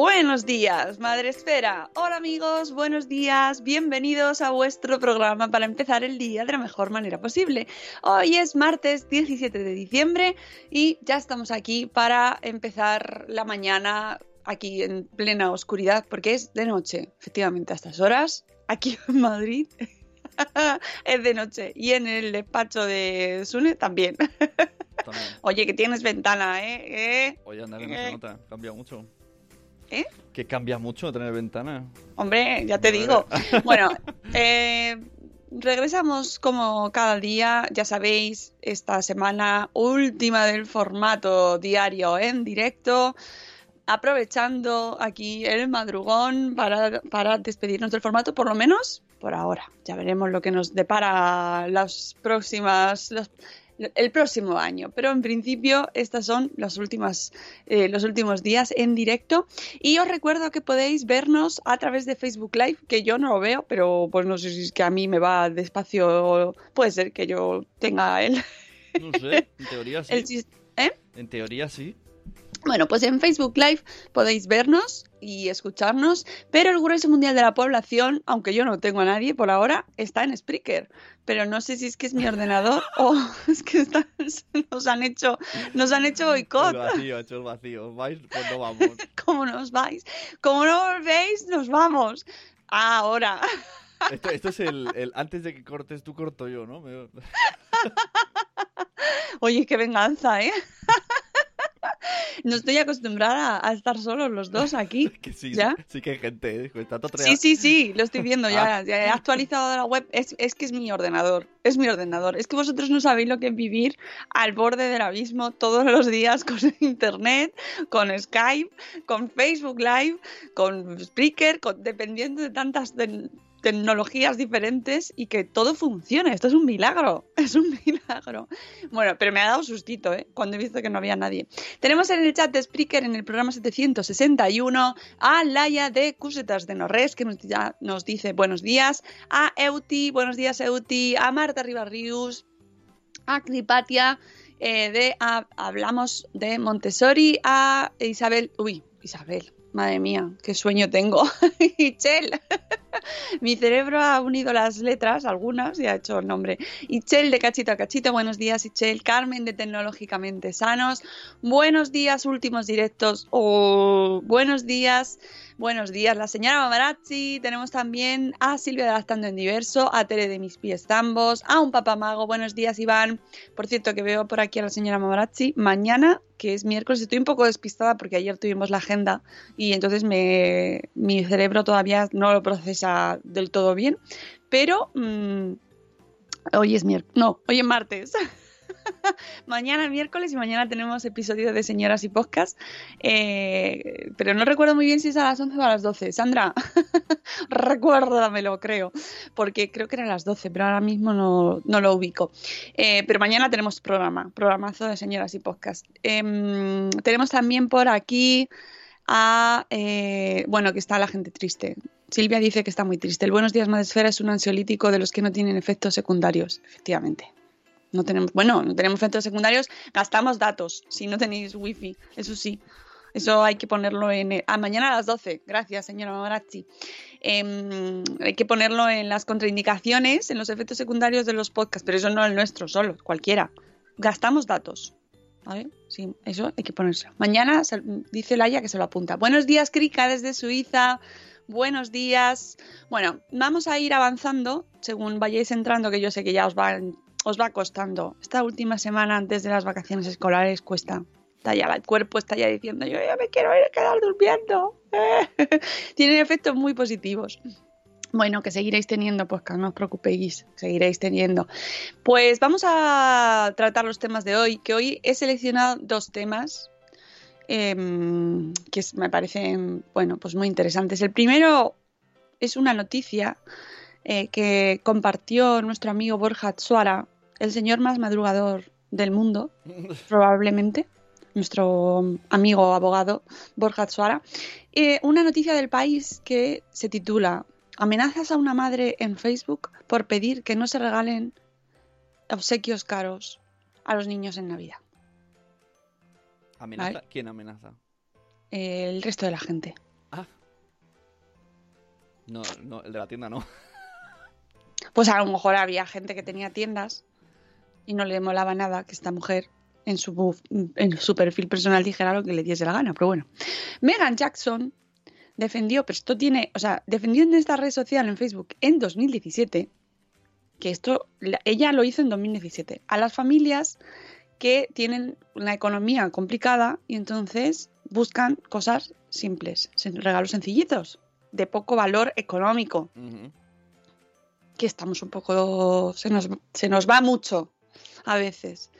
Buenos días, Madre Esfera. Hola amigos, buenos días, bienvenidos a vuestro programa para empezar el día de la mejor manera posible. Hoy es martes 17 de diciembre y ya estamos aquí para empezar la mañana aquí en plena oscuridad porque es de noche, efectivamente a estas horas, aquí en Madrid. es de noche y en el despacho de Sune también. También. Oye, que tienes ventana, ¿eh? ¿Eh? Oye, anda que no Eh. se nota, cambia mucho. ¿Eh? Que cambia mucho tener ventana. Hombre, ya te digo. Bueno, eh, regresamos como cada día, ya sabéis, esta semana última del formato diario en directo, aprovechando aquí el madrugón para, para despedirnos del formato, por lo menos por ahora. Ya veremos lo que nos depara las próximas... los- el próximo año, pero en principio estas son las últimas, eh, los últimos días en directo y os recuerdo que podéis vernos a través de Facebook Live, que yo no lo veo, pero pues no sé si es que a mí me va despacio, puede ser que yo tenga el, No sé, en teoría sí. el ¿eh? En teoría sí. Bueno, pues en Facebook Live podéis vernos y escucharnos, pero el grueso mundial de la población, aunque yo no tengo a nadie por ahora, está en Spreaker. Pero no sé si es que es mi ordenador o es que está- nos han hecho, nos han hecho boicot. El vacío, hecho el vacío. ¿Vais? Pues no vamos. ¿Cómo nos vais? Como no volvéis, nos vamos. Ahora. Esto, esto es el, el antes de que cortes tú, corto yo, ¿no? Oye, qué venganza, ¿eh? No estoy acostumbrada a estar solos los dos aquí. Que sí, ¿Ya? sí que hay gente, ¿eh? Está todo Sí, sí, sí, lo estoy viendo ya. Ah. ya he actualizado la web. Es, es que es mi ordenador. Es mi ordenador. Es que vosotros no sabéis lo que es vivir al borde del abismo todos los días con internet, con Skype, con Facebook Live, con Spreaker, con, dependiendo de tantas tecnologías diferentes y que todo funcione. Esto es un milagro. Es un milagro. Bueno, pero me ha dado sustito, ¿eh? Cuando he visto que no había nadie. Tenemos en el chat de Spreaker en el programa 761 a Laia de Cusetas de Norres, que nos, ya nos dice buenos días, a Euti, buenos días Euti, a Marta Ribarrius, a Cripatia, eh, de hablamos de Montessori, a Isabel, uy, Isabel, madre mía, qué sueño tengo, Ichel, mi cerebro ha unido las letras, algunas, y ha hecho el nombre. Ichel de Cachito a Cachito, buenos días Ichel, Carmen de Tecnológicamente Sanos, buenos días, últimos directos, oh, buenos días. Buenos días, la señora Mamarazzi. Tenemos también a Silvia de Lactando en Diverso, a Tere de Mis Pies Tambos, a un papamago. Buenos días, Iván. Por cierto, que veo por aquí a la señora Mamarazzi. Mañana, que es miércoles, estoy un poco despistada porque ayer tuvimos la agenda y entonces me, mi cerebro todavía no lo procesa del todo bien. Pero mm, Hoy es miércoles. No, hoy es martes. mañana miércoles y mañana tenemos episodio de Señoras y Podcast. Eh, pero no recuerdo muy bien si es a las 11 o a las 12. Sandra, recuérdamelo, creo. Porque creo que era a las 12, pero ahora mismo no, lo ubico. Eh, pero mañana tenemos programa, programazo de Señoras y Podcast. Em, tenemos también por aquí a. eh, bueno, que está la gente triste. Silvia dice que está muy triste. El Buenos Días Madresfera es un ansiolítico de los que no tienen efectos secundarios, efectivamente. No tenemos, bueno, no tenemos efectos secundarios, gastamos datos si no tenéis wifi, eso sí. Eso hay que ponerlo en... Ah, mañana a las 12. Gracias, señora Marazzi. Em, hay que ponerlo en las contraindicaciones, en los efectos secundarios de los podcasts, pero eso no el nuestro solo, cualquiera. Gastamos datos. ¿Vale? Sí, eso hay que ponerse. Mañana dice Laia que se lo apunta. Buenos días, Krika, desde Suiza. Buenos días. Bueno, vamos a ir avanzando según vayáis entrando, que yo sé que ya os va, os va costando. Esta última semana antes de las vacaciones escolares cuesta. Está ya, el cuerpo está ya diciendo, yo ya me quiero ir a quedar durmiendo. Tienen efectos muy positivos. Bueno, que seguiréis teniendo, pues que no os preocupéis, seguiréis teniendo. Pues vamos a tratar los temas de hoy, que hoy he seleccionado dos temas em, que me parecen, bueno, pues muy interesantes. El primero es una noticia eh, que compartió nuestro amigo Borja Tsuara, el señor más madrugador del mundo, probablemente, nuestro amigo abogado Borja Tsuara, eh, una noticia del país que se titula Amenazas a una madre en Facebook por pedir que no se regalen obsequios caros a los niños en Navidad. ¿Amenaza? Vale. ¿Quién amenaza? El resto de la gente. No, no, el de la tienda no. Pues a lo mejor había gente que tenía tiendas y no le molaba nada que esta mujer en su, en su perfil personal dijera lo que le diese la gana. Pero bueno, Megan Jackson defendió, pero esto tiene, o sea, defendió en esta red social, en Facebook, en 2017, que esto, la- ella lo hizo en 2017, a las familias que tienen una economía complicada y entonces buscan cosas simples, regalos sencillitos, de poco valor económico que estamos un poco. Se nos, se nos va mucho a veces.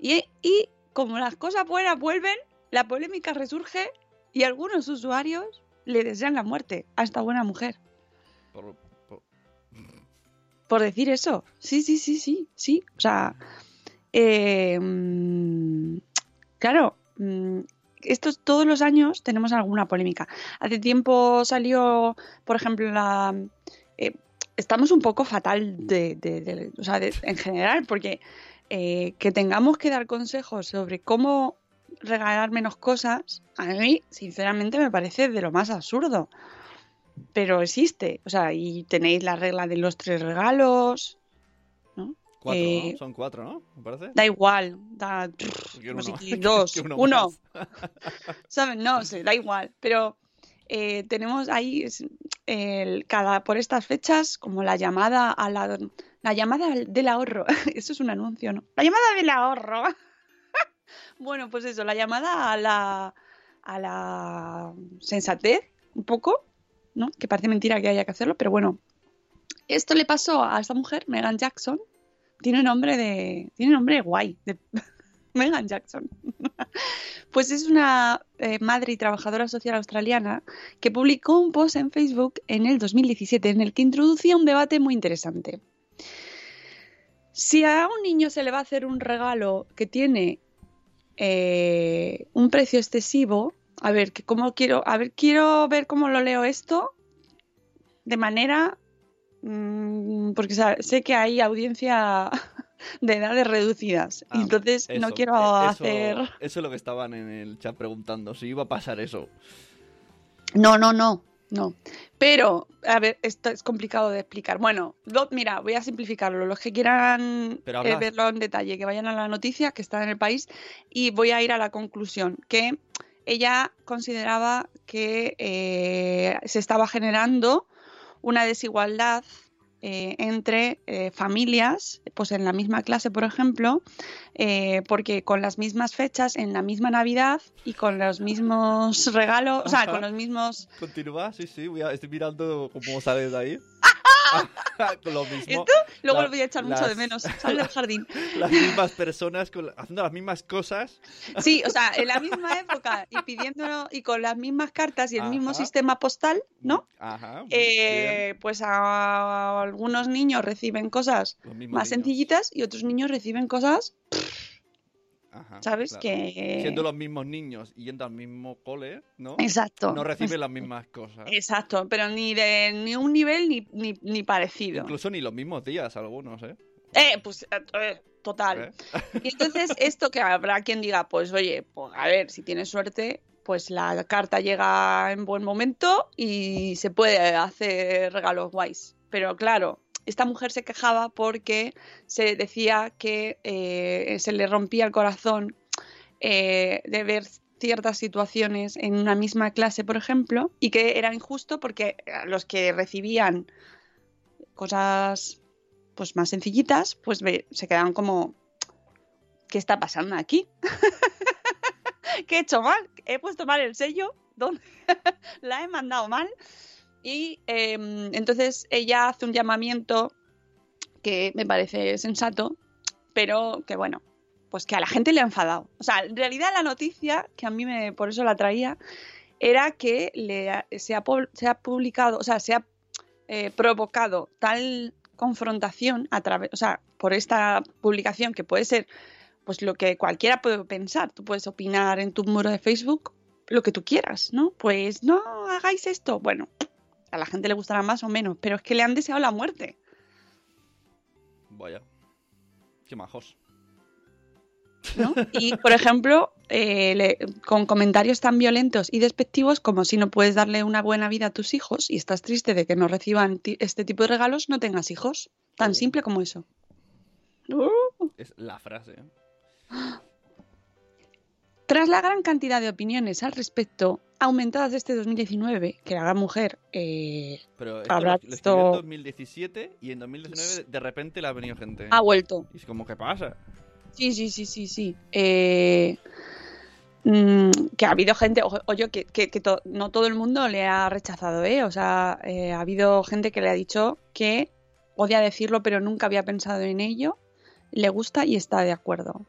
Y, y como las cosas buenas vuelven, la polémica resurge y algunos usuarios le desean la muerte a esta buena mujer. Por- por- Por decir eso. Sí, sí, sí, sí, sí. O sea. eh, mm, claro. mm, estos todos los años tenemos alguna polémica. Hace tiempo salió, por ejemplo, la. eh, estamos un poco fatal de, de- de- o sea, de- en general, porque eh, que tengamos que dar consejos sobre cómo regalar menos cosas, a mí, sinceramente, me parece de lo más absurdo. Pero existe, o sea, y tenéis la regla de los tres regalos, Cuatro, Eh, ¿no? Son cuatro, ¿no? Me parece. da igual, da no uno. dos, uno. ¿sabes? No sé, da igual, pero eh, tenemos ahí el, cada por estas fechas como la llamada a la la llamada del ahorro. Eso es un anuncio, ¿no? La llamada del ahorro. bueno, pues eso, la llamada a la a la sensatez, un poco, ¿no? Que parece mentira que haya que hacerlo, pero bueno. Esto le pasó a esta mujer, Megan Jackson. Tiene nombre de. Tiene nombre guay. De Megan Jackson. Pues es una eh, madre y trabajadora social australiana que publicó un post en Facebook en el 2017 en el que introducía un debate muy interesante. Si a un niño se le va a hacer un regalo que tiene eh, un precio excesivo, a ver, que cómo quiero, a ver, quiero ver cómo lo leo esto de manera, mm, porque sé que hay audiencia de edades reducidas, Ah, entonces no quiero eso- hacer Eso es lo que estaban en el chat preguntando, si iba a pasar eso. No, no, no, no. Pero, a ver, esto es complicado de explicar. Bueno, lo- mira, voy a simplificarlo. Los que quieran eh, verlo en detalle, que vayan a la noticia que está en el país y voy a ir a la conclusión, que ella consideraba que eh, se estaba generando una desigualdad eh, entre eh, familias, pues en la misma clase, por ejemplo, eh, porque con las mismas fechas, en la misma Navidad y con los mismos regalos, o sea, con los mismos... Continúa, sí, sí, voy a- estoy mirando cómo sale de ahí. Lo mismo. Esto luego la- lo voy a echar mucho las- de menos. Del jardín. Las mismas personas con haciendo las mismas cosas. Sí, o sea, en la misma época y pidiendo y con las mismas cartas y el mismo sistema postal, ¿no? Ajá. Eh, pues a, algunos niños reciben cosas más niños. sencillitas y otros niños reciben cosas, Ajá, ¿sabes? claro. Que Siendo los mismos niños y yendo al mismo cole, ¿no? Exacto. No reciben las mismas cosas. Exacto, pero ni de ni un nivel ni, ni, ni parecido. Incluso ni los mismos días algunos, ¿eh? Eh, pues eh, eh, total. ¿Eh? Y entonces esto que habrá quien diga, pues oye, pues a ver, si tienes suerte, pues la carta llega en buen momento y se puede hacer regalos guays. Pero claro, esta mujer se quejaba porque se decía que eh, se le rompía el corazón eh, de ver ciertas situaciones en una misma clase, por ejemplo, y que era injusto porque a los que recibían cosas pues más sencillitas, pues se quedaban como ¿qué está pasando aquí? ¿Qué he hecho mal? ¿He puesto mal el sello? ¿Dónde? ¿La he mandado mal? Y em, entonces ella hace un llamamiento que me parece sensato, pero que bueno, pues que a la gente le ha enfadado. O sea, en realidad la noticia, que a mí me, por eso la traía, era que le, se, ha, se ha publicado, o sea, se ha eh, provocado tal confrontación a través, o sea, por esta publicación que puede ser pues lo que cualquiera puede pensar. Tú puedes opinar en tu muro de Facebook lo que tú quieras, ¿no? Pues no hagáis esto. Bueno, a la gente le gustará más o menos, pero es que le han deseado la muerte. Vaya. Qué majos. ¿no? Y, por ejemplo, eh, le- con comentarios tan violentos y despectivos como si no puedes darle una buena vida a tus hijos y estás triste de que no reciban este tipo de regalos, no tengas hijos. Tan simple como eso. Es la frase. ¿eh? Tras la gran cantidad de opiniones al respecto, aumentadas este 2019, que la gran mujer eh, Pero esto habrá lo, lo escribió en visto- 2017 y en 2019 de repente le ha venido gente. ha vuelto. Y es como, ¿qué pasa? Sí, sí, sí, sí, sí. Eh, mm, que ha habido gente, o- oye, que, que- que to- no todo el mundo le ha rechazado, ¿eh? O sea, eh, ha habido gente que le ha dicho que odia decirlo, pero nunca había pensado en ello, le gusta y está de acuerdo.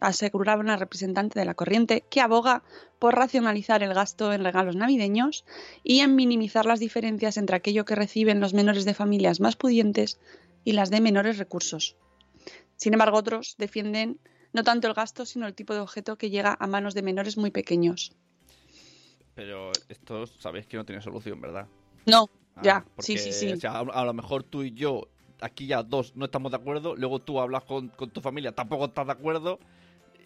Aseguraba una representante de la corriente que aboga por racionalizar el gasto en regalos navideños y en minimizar las diferencias entre aquello que reciben los menores de familias más pudientes y las de menores recursos. Sin embargo, otros defienden no tanto el gasto, sino el tipo de objeto que llega a manos de menores muy pequeños. Pero esto sabéis que no tiene solución, ¿verdad? No, Ah, ya, porque, sí, sí, sí. O sea, a, a lo mejor tú y yo, aquí ya dos, no estamos de acuerdo. Luego tú hablas con, con tu familia, tampoco estás de acuerdo.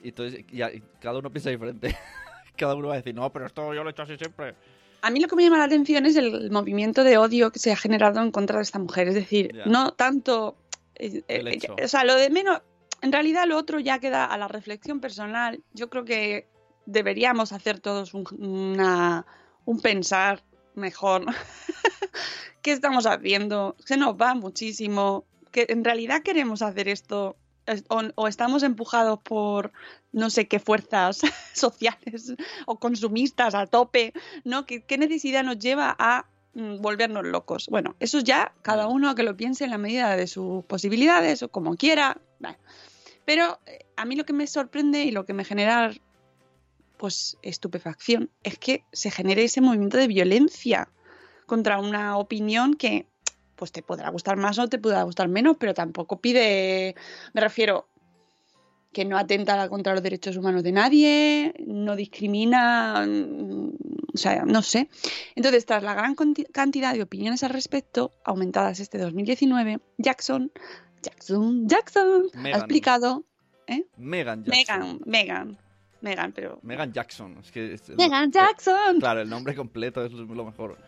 Y entonces y cada uno piensa diferente. cada uno va a decir, no, pero esto yo lo he hecho así siempre. A mí lo que me llama la atención es el movimiento de odio que se ha generado en contra de esta mujer. Es decir, Ya. no tanto. eh, eh, o sea, lo de menos. En realidad, lo otro ya queda a la reflexión personal. Yo creo que deberíamos hacer todos un, una- un pensar mejor. ¿Qué estamos haciendo? Se nos va muchísimo. Que en realidad queremos hacer esto. O, o estamos empujados por no sé qué fuerzas sociales o consumistas a tope, ¿no? ¿Qué, qué necesidad nos lleva a mm, volvernos locos? Bueno, eso ya cada uno que lo piense en la medida de sus posibilidades o como quiera. Vale. Pero eh, a mí lo que me sorprende y lo que me genera pues estupefacción es que se genere ese movimiento de violencia contra una opinión que pues te podrá gustar más o te podrá gustar menos, pero tampoco pide, me refiero, que no atenta contra los derechos humanos de nadie, no discrimina, mm, o sea, no sé. Entonces, tras la gran cantidad de opiniones al respecto, aumentadas este 2019, Jackson, Jackson, Jackson, ha explicado, Megan Jackson. Megan, Megan, Megan, pero... Megan Jackson. Es que es- Megan eh, Jackson. claro, el nombre completo es lo mejor.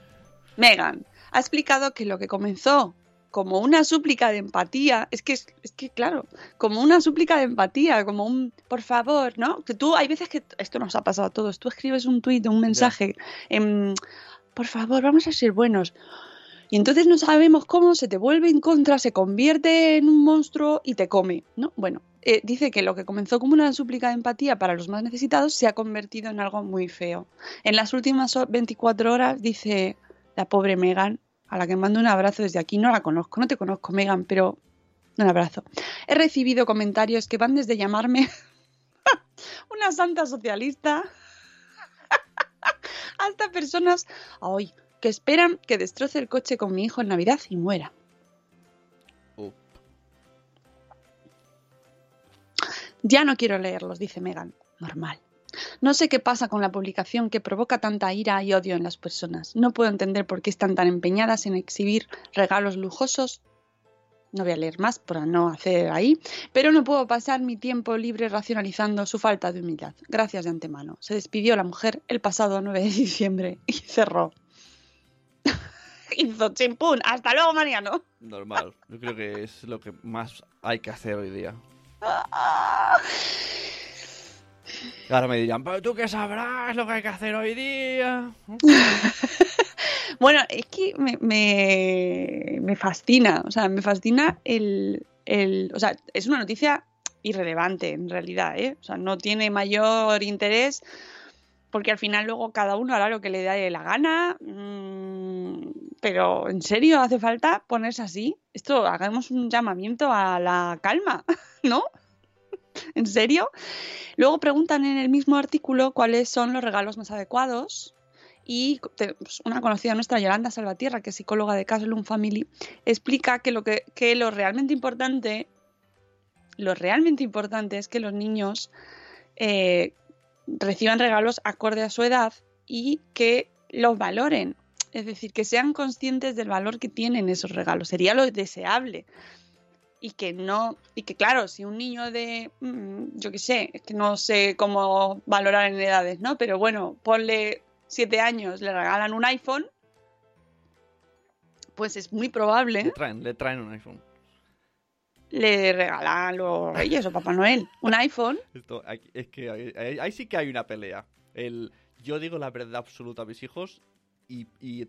Megan ha explicado que lo que comenzó como una súplica de empatía, es que, es, que claro, como una súplica de empatía, como un, por favor, ¿no? Que tú, hay veces que, esto nos ha pasado a todos, tú escribes un tuit, un mensaje, por favor, vamos a ser buenos. Y entonces no sabemos cómo se te vuelve en contra, se convierte en un monstruo y te come, ¿no? Bueno, eh, dice que lo que comenzó como una súplica de empatía para los más necesitados se ha convertido en algo muy feo. En las últimas ho- 24 horas, dice la pobre Megan, a la que mando un abrazo desde aquí. No la conozco, no te conozco, Megan, pero un abrazo. He recibido comentarios que van desde llamarme una santa socialista hasta personas hoy que esperan que destroce el coche con mi hijo en Navidad y muera. Ya no quiero leerlos, dice Megan. Normal. No sé qué pasa con la publicación que provoca tanta ira y odio en las personas. No puedo entender por qué están tan empeñadas en exhibir regalos lujosos. No voy a leer más para no hacer ahí, pero no puedo pasar mi tiempo libre racionalizando su falta de humildad. Gracias de antemano. Se despidió la mujer el pasado 9 de diciembre y cerró. Hizo chimpún. Hasta luego, Mariano. Normal. Yo creo que es lo que más hay que hacer hoy día. Ahora me dirán, pero tú qué sabrás lo que hay que hacer hoy día. Bueno, es que me, me, me fascina, o sea, me fascina el, el... O sea, es una noticia irrelevante en realidad, ¿eh? O sea, no tiene mayor interés porque al final luego cada uno hará lo que le dé la gana. mm, pero, ¿en serio hace falta ponerse así? Esto, hagamos un llamamiento a la calma, ¿no? ¿En serio? Luego preguntan en el mismo artículo cuáles son los regalos más adecuados. Y pues, una conocida nuestra, Yolanda Salvatierra, que es psicóloga de Castle Family, explica que lo, que, que lo realmente importante, lo realmente importante es que los niños eh, reciban regalos acorde a su edad y que los valoren. Es decir, que sean conscientes del valor que tienen esos regalos. Sería lo deseable y que no y que claro si un niño de mm, yo qué sé es que no sé cómo valorar en edades no pero bueno ponle siete años le regalan un iPhone pues es muy probable Le traen, le traen un iPhone. le regalan los Reyes o Papá Noel un iPhone Esto, es que ahí- ahí sí que hay una pelea. El, yo digo la verdad absoluta a mis hijos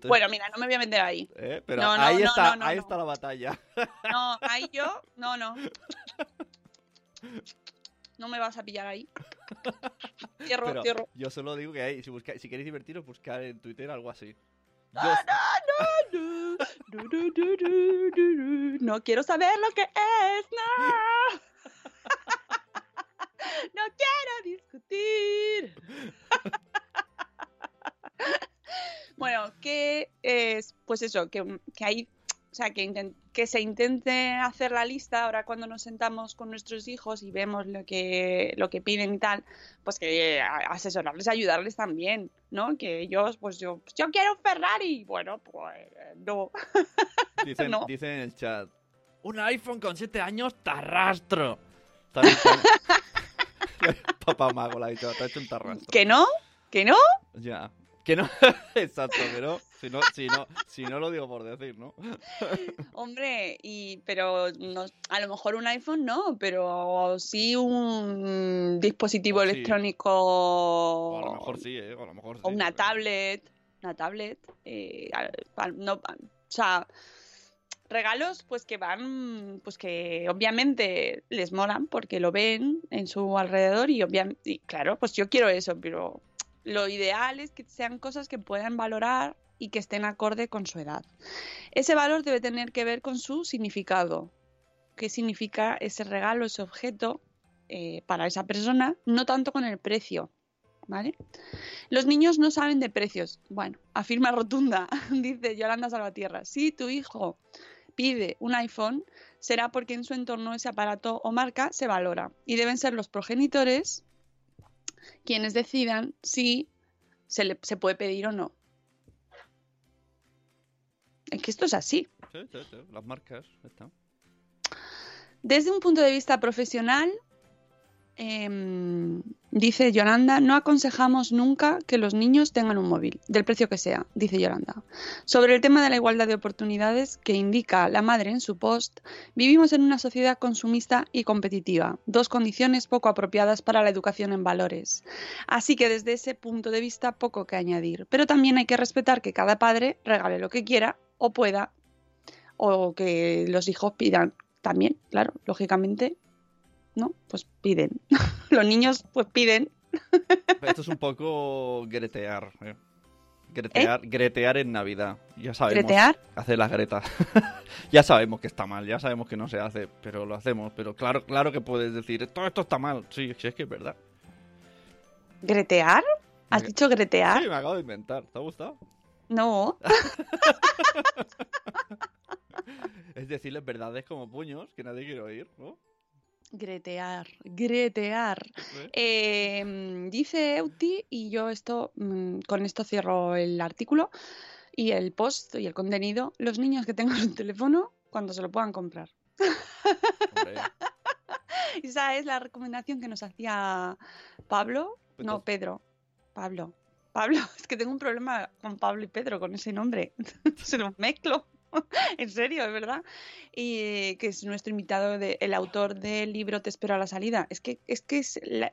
bueno, mira, no me voy a meter ahí. Eh, pero no, no, ahí, no, está, ahí está la batalla. No, ahí yo, no, no. No me vas a pillar ahí. Cierro, Pero. Yo solo digo que hay, si, busca, si queréis divertiros, buscar en Twitter algo así. No, no, no, no. No quiero saber lo que es, no. No quiero discutir. Bueno, que es, pues eso, que, que hay, o sea, que, que se intente hacer la lista ahora cuando nos sentamos con nuestros hijos y vemos lo que, lo que piden y tal, pues que a- asesorarles, ayudarles también, ¿no? Que ellos, pues yo, yo quiero un Ferrari. Bueno, pues no. Dicen, No. dicen en el chat, un iPhone con 7 años te arrastro. Papá mago la ha dicho, te ha hecho un tarrastro. ¿Que no? ¿Que no? Ya. Que no, exacto, pero si no, si no, si no lo digo por decir, ¿no? Hombre, y pero no, a lo mejor un iPhone no, pero sí un dispositivo O sí. electrónico O a lo mejor sí, ¿eh? O a lo mejor sí. o una pero- tablet, una tablet, eh, no, o sea, regalos pues que van, pues que obviamente les molan porque lo ven en su alrededor y obviamente, y claro, pues yo quiero eso, pero lo ideal es que sean cosas que puedan valorar y que estén acorde con su edad. Ese valor debe tener que ver con su significado. ¿Qué significa ese regalo, ese objeto eh, para esa persona? No tanto con el precio. ¿Vale? Los niños no saben de precios. Bueno, afirma rotunda, dice Yolanda Salvatierra. Si tu hijo pide un iPhone, será porque en su entorno ese aparato o marca se valora. Y deben ser los progenitores quienes decidan si se, le, se puede pedir o no. Es que esto es así. Sí, sí, sí, las marcas, está. Desde un punto de vista profesional, em, dice Yolanda, no aconsejamos nunca que los niños tengan un móvil, del precio que sea, dice Yolanda. Sobre el tema de la igualdad de oportunidades que indica la madre en su post, vivimos en una sociedad consumista y competitiva, dos condiciones poco apropiadas para la educación en valores. Así que desde ese punto de vista poco que añadir, pero también hay que respetar que cada padre regale lo que quiera o pueda, o que los hijos pidan también, claro, lógicamente, ¿no? Pues piden. Los niños pues piden. Esto es un poco gretear, ¿eh? Gretear, gretear en Navidad. Ya sabemos. ¿Gretear? Hacer las gretas. ya sabemos que está mal, ya sabemos que no se hace, pero lo hacemos. Pero claro, claro que puedes decir, todo esto está mal. Sí, sí, es que es verdad. ¿Gretear? ¿Has Gre- dicho gretear? Sí, me acabo de inventar. ¿Te ha gustado? No. Es decirles verdades como puños que nadie quiere oír, ¿no? Gretear, gretear. Eh, mm, dice Euti, y yo esto mm, con esto cierro el artículo y el post y el contenido. Los niños que tengan un teléfono cuando se lo puedan comprar. Esa es la recomendación que nos hacía Pablo. No, Entonces- Pedro. Pablo. Pablo, es que tengo un problema con Pablo y Pedro, con ese nombre. Se los mezclo. en serio, es verdad. Y eh, que es nuestro invitado, de, el autor del libro Te espero a la salida. Es que es, que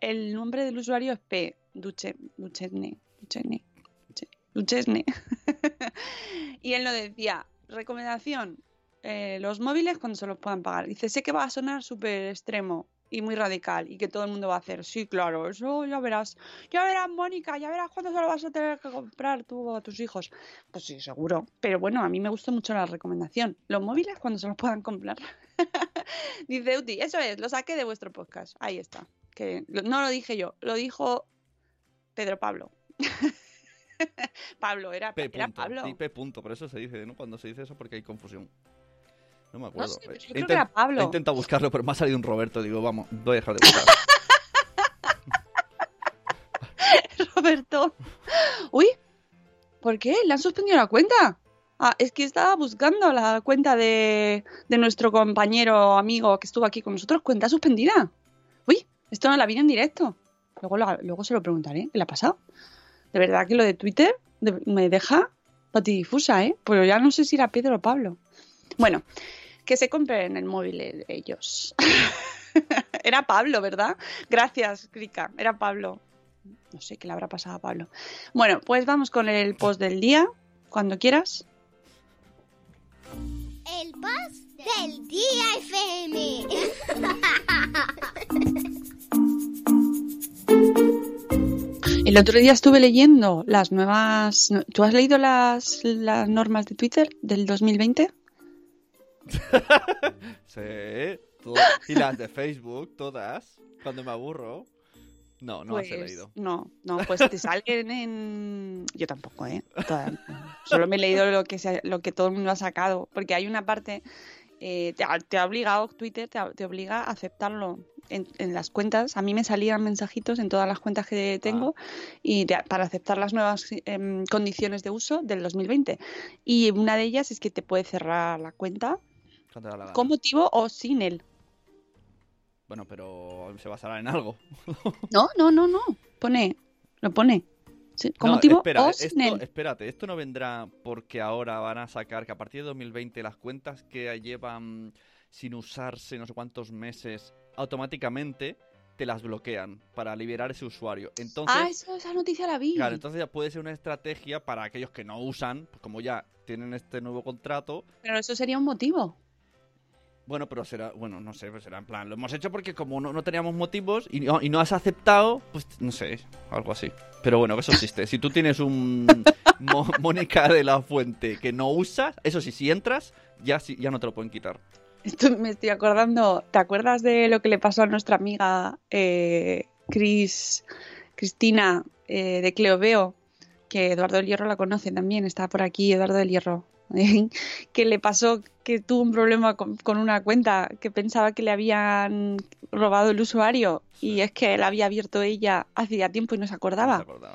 el nombre del usuario es P. Duche, Duchesne. Duchesne. Duche- Duchesne. y él lo decía. Recomendación. eh, los móviles cuando se los puedan pagar. Dice, sé que va a sonar súper extremo y muy radical y que todo el mundo va a hacer, sí, claro, eso ya verás, ya verás, Mónica, ya verás cuándo se lo vas a tener que comprar tú a tus hijos. Pues sí, seguro. Pero bueno, a mí me gustó mucho la recomendación. Los móviles cuando se los puedan comprar. Dice Uti, eso es, lo saqué de vuestro podcast. Ahí está. Que no lo dije yo, lo dijo Pedro Pablo. Pablo, era, P. era punto. Pablo. Sí, P. punto. Por eso se dice, ¿no? Cuando se dice eso porque hay confusión. No me acuerdo. sé, yo He creo que era Pablo. He intentado buscarlo, pero me ha salido un Roberto. Digo, vamos, voy a dejar de buscar. Roberto. Uy, ¿por qué? ¿Le han suspendido la cuenta? Ah, es que estaba buscando la cuenta de, de nuestro compañero amigo que estuvo aquí con nosotros. ¿Cuenta suspendida? Uy, esto no la vi en directo. Luego, luego se lo preguntaré. ¿Qué le ha pasado? De verdad que lo de Twitter de- me deja patidifusa, ¿eh? Pero ya no sé si era Pedro o Pablo. Bueno, que se compren el móvil eh, ellos. era Pablo, ¿verdad? Gracias, Krika. Era Pablo. No sé qué le habrá pasado a Pablo. Bueno, pues vamos con el post del día, cuando quieras. El post del día FM. El otro día estuve leyendo las nuevas... ¿Tú has leído las, las normas de Twitter del 2020? sí, todo- y las de Facebook, todas. Cuando me aburro. No, no las he Pues, leído. No, no, pues te salen en... Yo tampoco, ¿eh? Solo me he leído lo que, se- lo que todo el mundo ha sacado, porque hay una parte... eh, te, ha, te ha obligado, Twitter te, obliga a aceptarlo en, en las cuentas. A mí me salían mensajitos en todas las cuentas que tengo y te- para aceptar las nuevas em, condiciones de uso del 2020. Y una de ellas es que te puede cerrar la cuenta Cuando te da la gana. con motivo o sin él. Bueno, pero se basará en algo. No, no, no, no. Pone, lo pone. Con No, motivo espera, o esto- sin él. espérate, esto no vendrá porque ahora van a sacar que a partir de 2020 las cuentas que llevan sin usarse no sé cuántos meses automáticamente te las bloquean para liberar ese usuario. Entonces, ah, eso, esa noticia la vi. claro, entonces ya puede ser una estrategia para aquellos que no usan, pues como ya tienen este nuevo contrato, Pero eso sería un motivo. Bueno, pero será, bueno, no sé, pues será en plan, lo hemos hecho porque como no, no teníamos motivos y no, y no has aceptado, pues no sé, algo así. Pero bueno, eso existe. Si tú tienes un Mo- Mónica de la Fuente que no usas, eso sí, si entras, ya, sí- ya no te lo pueden quitar. Esto me estoy acordando. ¿Te acuerdas de lo que le pasó a nuestra amiga eh, Cris, Cristina eh, de Cleoveo? Que Eduardo del Hierro la conoce también, está por aquí Eduardo del Hierro. Que le pasó que tuvo un problema con, con una cuenta que pensaba que le habían robado el usuario y es que la había abierto ella hacía tiempo y no se acordaba. No se acordaba.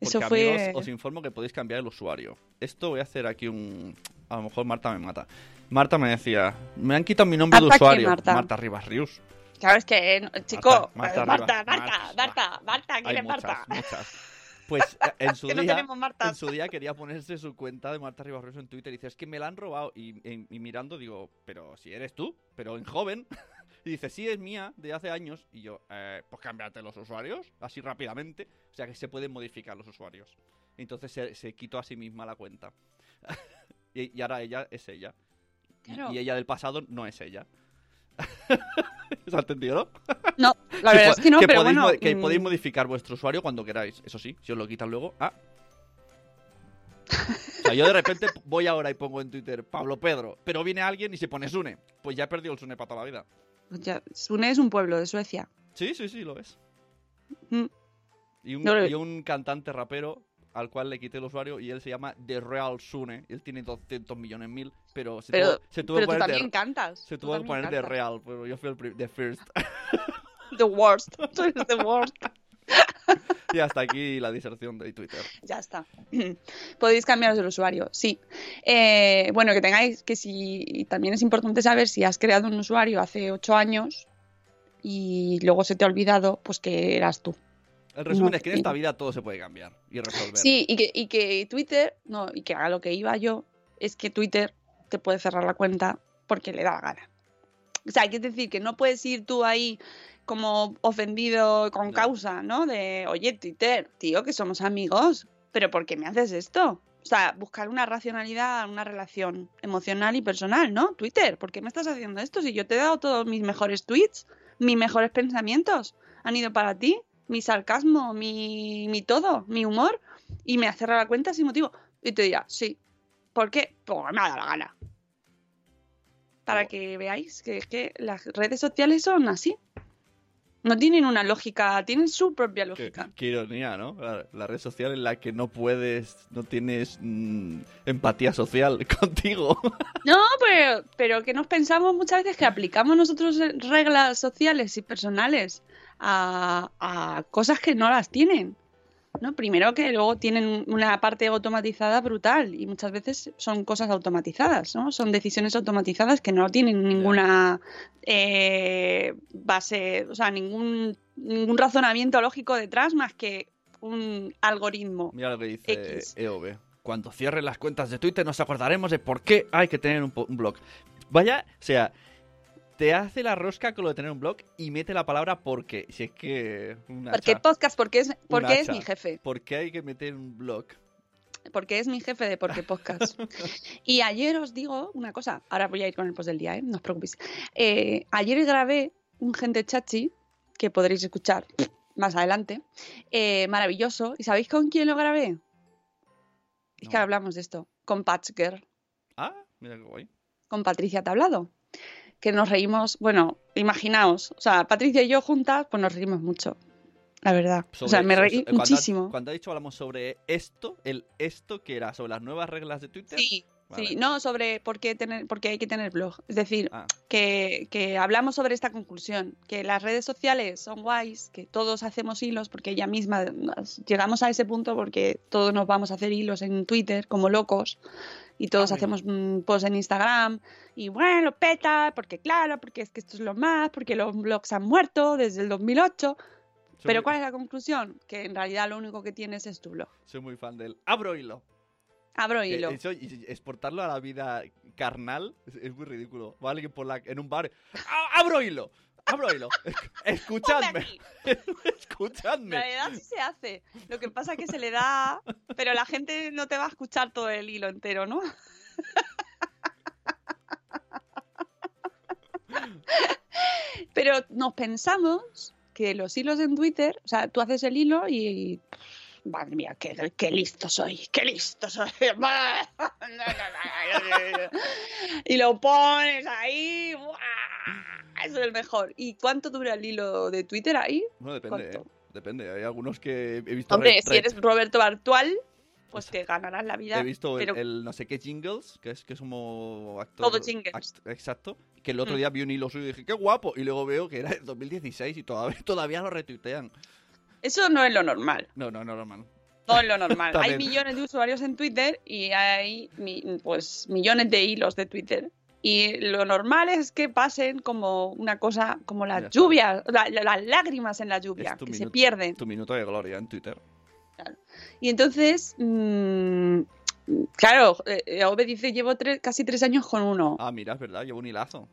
Eso fue. amigos, os informo que podéis cambiar el usuario. Esto voy a hacer aquí un... A lo mejor Marta me mata. Marta me decía, me han quitado mi nombre de ¿Marta usuario. Marta? Marta Rivas Rius. Claro, es que, eh, chico, Marta, Marta, Marta Marta. Marta, Marta, Marta, ¿quién Hay es muchas, Marta? muchas. Pues eh, en su Que día, en su día quería ponerse su cuenta de Marta Rius en Twitter y dice, es que me la han robado. Y, y- y mirando digo, pero si eres tú, pero en joven. Y dice, sí, es mía, de hace años. Y yo, eh, pues cámbiate los usuarios, así rápidamente. O sea que se pueden modificar los usuarios. Entonces se, se quitó a sí misma la cuenta. y, y ahora ella es ella. Y-. Y, ella del pasado no es ella. ¿Se ha entendido, no? No, la verdad es que no, pero podéis, bueno. que mm, podéis modificar vuestro usuario cuando queráis. Eso sí, si os lo quitan luego, ah, O sea, yo de repente voy ahora y pongo en Twitter Pablo Pedro, pero viene alguien y se pone Sune. Pues ya he perdido el Sune para toda la vida. Ya, Sune es un pueblo de Suecia. Sí, sí, sí, lo es. Mm. Y un, No y un cantante rapero al cual le quité el usuario y él se llama The Real Sune. Él tiene 200 millones mil, pero se Pero, tuvo, se tuvo pero que tú poner también de, cantas. se tuvo que poner cantas. Real, pero yo fui el the first. The worst. Tú eres the worst. y hasta aquí la diserción de Twitter. Ya está. Podéis cambiaros el usuario, sí. Eh, bueno, que tengáis que si también es importante saber si has creado un usuario hace ocho años y luego se te ha olvidado, pues que eras tú. El resumen No, es que en esta vida todo se puede cambiar y resolver. Sí, y que, y que Twitter, no, y que a lo que iba yo, es que Twitter te puede cerrar la cuenta porque le da la gana. O sea, hay que decir que no puedes ir tú ahí como ofendido con No. causa, ¿no? De, oye, Twitter, tío, que somos amigos, pero ¿por qué me haces esto? O sea, buscar una racionalidad, una relación emocional y personal, ¿no? Twitter, ¿por qué me estás haciendo esto? Si yo te he dado todos mis mejores tweets, mis mejores pensamientos, han ido para ti, mi sarcasmo, mi, mi todo, mi humor, y me cerra la cuenta sin motivo. Y te dirá, sí. ¿Por qué? Porque me ha dado la gana. Para que veáis que es que las redes sociales son así. No tienen una lógica, tienen su propia lógica. qué ironía, ¿no? La, la red social en la que no puedes, no tienes mm, empatía social contigo. No, pero, pero que nos pensamos muchas veces que aplicamos nosotros reglas sociales y personales a, a cosas que no las tienen. ¿no? Primero que luego tienen una parte automatizada brutal y muchas veces son cosas automatizadas, ¿no? Son decisiones automatizadas que no tienen ninguna eh, base, o sea, ningún, ningún razonamiento lógico detrás más que un algoritmo. Mira lo que dice X. EOB. Cuando cierren las cuentas de Twitter nos acordaremos de por qué hay que tener un, un blog. Vaya, o sea, te hace la rosca con lo de tener un blog y mete la palabra porque. Si es que. Porque podcast, porque es, porque es mi jefe. ¿Por qué hay que meter un blog? porque es mi jefe de Porque Podcast. y ayer os digo una cosa, ahora voy a ir con el post del día, ¿eh? no os preocupéis. Eh, ayer grabé un gente chachi que podréis escuchar más adelante, eh, maravilloso. ¿Y sabéis con quién lo grabé? Es que No. hablamos de esto, con Patch Girl, Ah, mira qué guay. con Patricia Tablado, que nos reímos, bueno, imaginaos, o sea, Patricia y yo juntas, pues nos reímos mucho, la verdad. o sea, me reí so- cuando muchísimo. Cuando ha dicho hablamos sobre esto, el esto que era sobre las nuevas reglas de Twitter. Sí, Vale. sí, no sobre por qué, tener, por qué hay que tener blog. Es decir, Ah, que, que hablamos sobre esta conclusión, que las redes sociales son guays, que todos hacemos hilos, porque ella misma llegamos a ese punto porque todos nos vamos a hacer hilos en Twitter como locos y todos Ah, hacemos mm, posts en Instagram y bueno, lo peta, porque claro, porque es que esto es lo más, porque los blogs han muerto desde el 2008. soy Pero ¿cuál es la conclusión? Que en realidad lo único que tienes es tu blog. Soy muy fan del abro hilo. Abro Que hilo. eso, y exportarlo a la vida carnal es, es muy ridículo. Va alguien por la, en un bar. "Ah, ¡Abro hilo! ¡Abro hilo! Escuchadme, escuchadme. realidad sí se hace. Lo que pasa es que se le da, pero la gente no te va a escuchar todo el hilo entero, ¿no? Pero nos pensamos que los hilos en Twitter, o sea, tú haces el hilo y. Madre mía, qué, qué listo soy, qué listo soy. y lo pones ahí. ¡buah! Es el mejor. ¿Y cuánto dura el hilo de Twitter ahí? Bueno, depende, ¿eh? Depende. Hay algunos que he visto. Hombre, re- si re- eres Roberto Bartual, pues te ganarás la vida. He visto el- pero el, no sé qué jingles, que es que es como actor. Todo jingles. act- exacto. Que el otro Mm. día vi un hilo suyo y dije, qué guapo. Y luego veo que era de 2016 y todavía, todavía lo retuitean. Eso no es lo normal. No, no, no, hermano. No es lo normal. hay millones de usuarios en Twitter y hay pues millones de hilos de Twitter. Y lo normal es que pasen como una cosa, como las lluvias, la- la- las lágrimas en la lluvia, que se pierden. Tu minuto de gloria en Twitter. Y entonces, mm, claro, eh, Ove dice, llevo tres- casi tres años con uno. Ah, mira, es verdad, llevo un hilazo.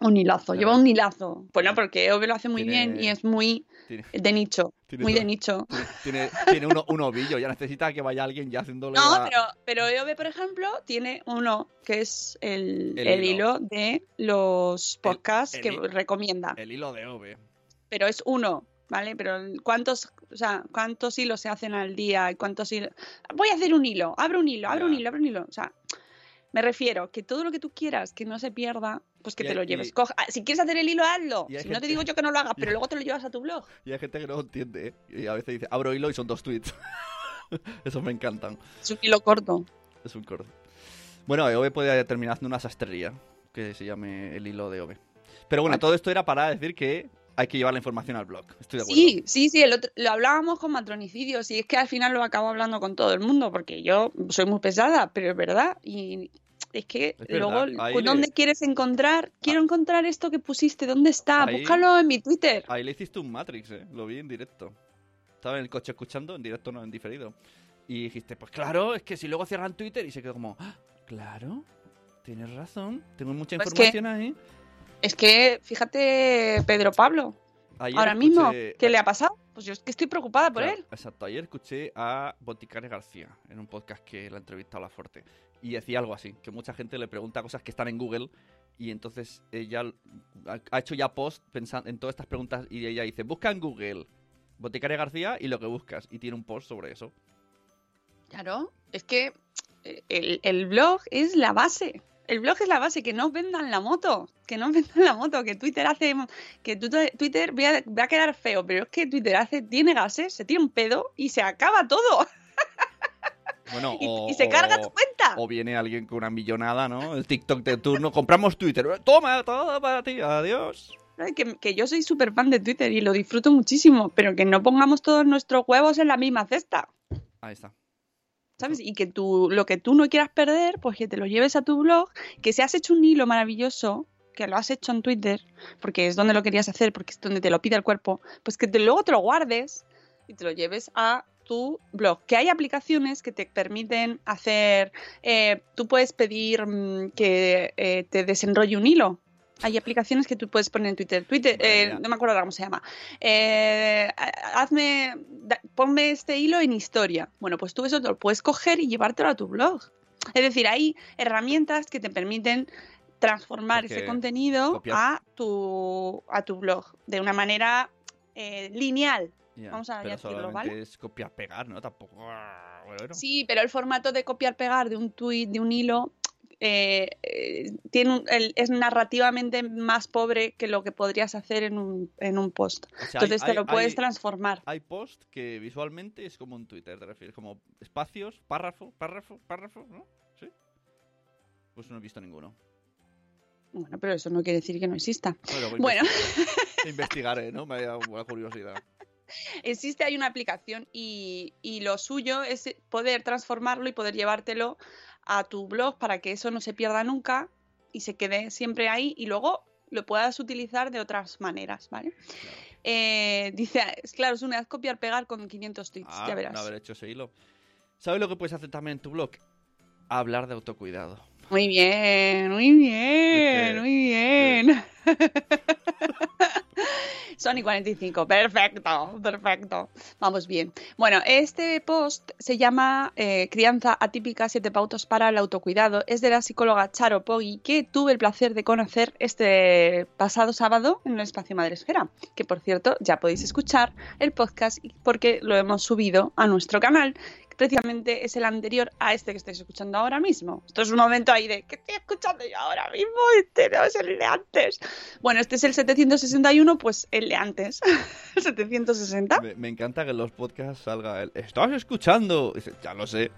Un hilazo, Claro. lleva un hilazo. Bueno, porque Ove lo hace muy Tiene- bien y es muy Tiene, de nicho. Tiene Muy todo. de nicho. tiene, tiene uno, un ovillo, ya necesita que vaya alguien ya haciéndole No, la- pero, pero EOB, por ejemplo, tiene uno que es el, El el hilo. hilo. de los podcasts el que recomienda. el hilo de OV. Pero es uno. ¿vale? Pero ¿cuántos, o sea, cuántos hilos se hacen al día? ¿Cuántos hilos? Voy a hacer un hilo, abro un hilo, abro un hilo, abro un hilo. O sea, me refiero que todo lo que tú quieras que no se pierda, pues que Y te hay- lo y- lleves. Coja- ah, si quieres hacer el hilo, hazlo. Si no te digo yo que no lo hagas, pero luego te lo llevas a tu blog. Y hay gente que no lo entiende, ¿eh? Y a veces dice, abro hilo y son dos tweets. Esos me encantan. Es un hilo corto. Es un corto. Bueno, Ove puede terminar haciendo una sastrería que se llame el hilo de Ove. Pero bueno, todo esto era para decir que hay que llevar la información al blog. Estoy de acuerdo. Sí, sí, sí, otro- lo hablábamos con matronicidios y es que al final lo acabo hablando con todo el mundo porque yo soy muy pesada, pero es verdad. Y es que Es luego, ahí ¿con le- ¿dónde quieres encontrar? Quiero encontrar esto que pusiste, ¿dónde está? Ahí- Búscalo en mi Twitter. Ahí le hiciste un Matrix, ¿eh? Lo vi en directo. Estaba en el coche escuchando, en directo no, en diferido. Y dijiste, pues claro, es que si luego cierran Twitter y se quedó como, "Ah, claro, tienes razón, tengo mucha Pues que- información ahí. Es que, fíjate, Pedro Pablo, Ayer ahora mismo, ¿qué le ha pasado? Pues yo es que estoy preocupada por Claro, él. Exacto, ayer escuché a Boticaria García en un podcast que la ha entrevistado a La Fuerte y decía algo así, que mucha gente le pregunta cosas que están en Google y entonces ella ha- hecho ya post pensando en todas estas preguntas y ella dice, busca en Google Boticaria García y lo que buscas y tiene un post sobre eso. Claro, es que eh, el, el blog es la base. El blog es la base, que no vendan la moto, que no vendan la moto, que Twitter hace, que Twitter voy a, va a quedar feo, pero es que Twitter hace, tiene gases, se tira un pedo y se acaba todo. Bueno, Y, o, y se carga o- tu cuenta. o viene alguien con una millonada, ¿no? El TikTok de turno, compramos Twitter, toma, todo para ti, adiós. Que, que yo soy súper fan de Twitter y lo disfruto muchísimo, pero que no pongamos todos nuestros huevos en la misma cesta. Ahí está. ¿Sabes? Y que tú, lo que tú no quieras perder, pues que te lo lleves a tu blog, que si has hecho un hilo maravilloso, que lo has hecho en Twitter, porque es donde lo querías hacer, porque es donde te lo pide el cuerpo, pues que luego te lo guardes y te lo lleves a tu blog. Que hay aplicaciones que te permiten hacer, eh, tú puedes pedir mm, que eh, te desenrolle un hilo. Hay aplicaciones que tú puedes poner en Twitter. Twitter, eh, no me acuerdo ahora cómo se llama. Eh, hazme, da- ponme este hilo en historia. Bueno, pues tú eso te lo puedes coger y llevártelo a tu blog. Es decir, hay herramientas que te permiten transformar Porque ese contenido copiar- a tu, a tu blog de una manera eh, lineal. Vamos a pero decirlo, ¿vale? es copiar pegar, ¿no? Tampoco. ah, Bueno. Sí, pero el formato de copiar-pegar de un tweet, de un hilo, eh, eh, tiene un- el- es narrativamente más pobre que lo que podrías hacer en un, en un post. O sea, hay- Entonces te hay- lo puedes hay- transformar. Hay post que visualmente es como un Twitter, te refieres, como espacios, párrafo, párrafo, párrafo, ¿no? ¿Sí? Pues no he visto ninguno. Bueno, pero eso no quiere decir que no exista. Bueno, Bueno. investigaré, ¿no? Me ha dado la curiosidad. Existe, hay una aplicación y, y lo suyo es poder transformarlo y poder llevártelo a tu blog para que eso no se pierda nunca y se quede siempre ahí y luego lo puedas utilizar de otras maneras, ¿vale? Eh, dice, es claro, es una copiar pegar con 500 tweets, Ah, ya verás. no haber hecho ese hilo. ¿Sabes lo que puedes hacer también en tu blog? Hablar de autocuidado. Muy bien, muy bien, muy bien. Sony 45, perfecto, perfecto. Vamos bien. Bueno, este post se llama eh, Crianza atípica, siete pautas para el autocuidado. Es de la psicóloga Charo Poggi, que tuve el placer de conocer este pasado sábado en el espacio Madresfera. Que por cierto, ya podéis escuchar el podcast porque lo hemos subido a nuestro canal. Precisamente es el anterior a este que estáis escuchando ahora mismo. Esto es un momento ahí de ¿qué estoy escuchando yo ahora mismo? Este no es el de antes. Bueno, este es el 761, pues el de antes. el 760. Me, me encanta que en los podcasts salga el ¿Estás escuchando? Dice, ya lo sé,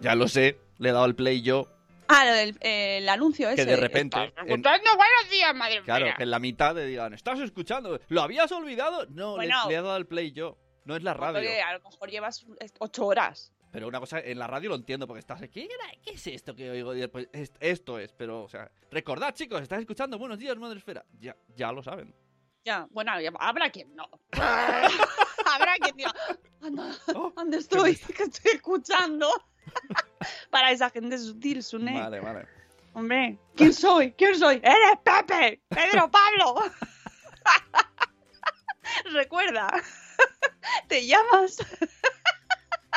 ya lo sé. Le he dado el play yo. Ah, lo del eh, el anuncio ese. de repente, Estás en- escuchando, buenos días, madre Claro, mía. que en la mitad le digan ¿Estás escuchando? ¿Lo habías olvidado? No, le, he dado el play yo. No es la radio. Porque a lo mejor llevas ocho horas. Pero una cosa, en la radio lo entiendo porque estás aquí. ¿Qué, es esto que oigo? Y después, "Es- esto es, pero, o sea, recordad, chicos, estás escuchando Buenos días, Madre Esfera. Ya, ya lo saben. Ya, bueno, habrá quien no. habrá quien diga, anda, Oh, ¿dónde estoy? ¿Qué estoy escuchando? Para esa gente sutil, Sune. Vale, vale. Hombre, ¿quién soy? ¿Quién soy? ¡Eres Pepe! ¡Pedro Pablo! Recuerda, te llamas.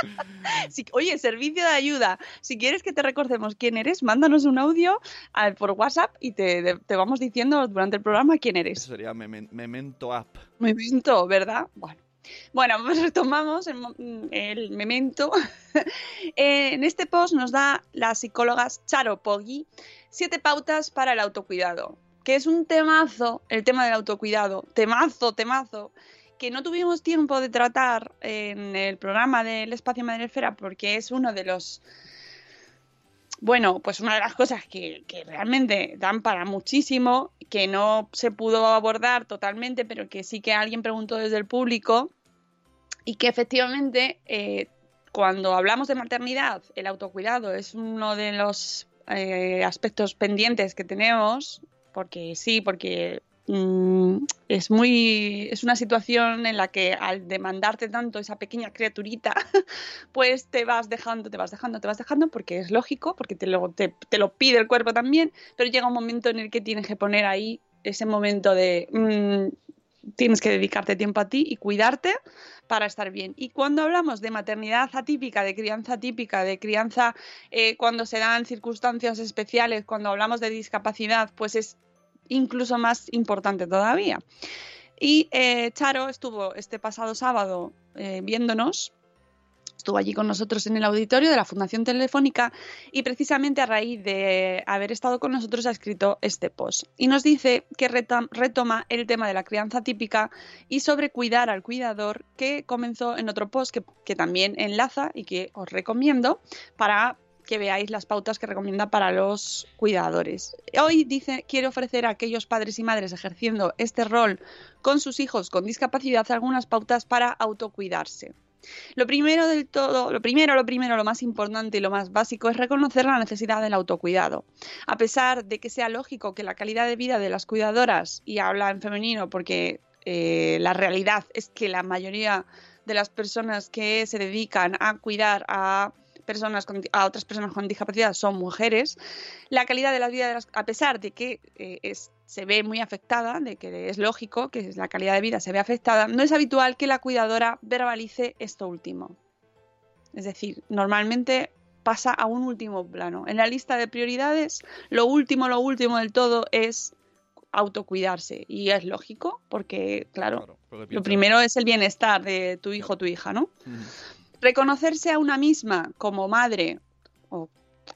Si- oye, servicio de ayuda. Si quieres que te recordemos quién eres, mándanos un audio al- por WhatsApp y te, te vamos diciendo durante el programa quién eres. Eso sería Memen- Memento App. Memento, ¿verdad? Bueno. Bueno, pues retomamos el, el memento. Eh, en este post nos da la psicóloga Charo Poggi siete pautas para el autocuidado, que es un temazo, el tema del autocuidado, temazo, temazo, que no tuvimos tiempo de tratar en el programa del Espacio Madresfera porque es uno de los bueno, pues una de las cosas que, que realmente dan para muchísimo, que no se pudo abordar totalmente, pero que sí que alguien preguntó desde el público y que efectivamente eh, cuando hablamos de maternidad, el autocuidado es uno de los eh, aspectos pendientes que tenemos, porque sí, porque mm, es muy es una situación en la que al demandarte tanto esa pequeña criaturita pues te vas dejando te vas dejando te vas dejando porque es lógico porque te lo, te, lo pide el cuerpo también pero llega un momento en el que tienes que poner ahí ese momento de mm, tienes que dedicarte tiempo a ti y cuidarte para estar bien. Y cuando hablamos de maternidad atípica, de crianza atípica, de crianza eh, cuando se dan circunstancias especiales, cuando hablamos de discapacidad, pues es incluso más importante todavía. Y eh, Charo estuvo este pasado sábado eh, viéndonos, estuvo allí con nosotros en el auditorio de la Fundación Telefónica y precisamente a raíz de haber estado con nosotros ha escrito este post. Y nos dice que retoma el tema de la crianza típica y sobre cuidar al cuidador que comenzó en otro post que también enlaza y que os recomiendo para que veáis las pautas que recomienda para los cuidadores. Hoy dice, quiero ofrecer a aquellos padres y madres ejerciendo este rol con sus hijos con discapacidad algunas pautas para autocuidarse. Lo primero del todo, lo primero, lo primero, lo más importante y lo más básico es reconocer la necesidad del autocuidado. A pesar de que sea lógico que la calidad de vida de las cuidadoras, y habla en femenino porque eh, la realidad es que la mayoría de las personas que se dedican a cuidar a personas con- a otras personas con discapacidad son mujeres, la calidad de la vida de las, a pesar de que eh, es, se ve muy afectada, de que es lógico que la calidad de vida se ve afectada, no es habitual que la cuidadora verbalice esto último. Es decir, normalmente pasa a un último plano. En la lista de prioridades, lo último, lo último del todo es autocuidarse. Y es lógico, porque, claro, Claro, porque lo primero es el bienestar de tu hijo o tu hija, ¿no? Ujú. Reconocerse a una misma como madre o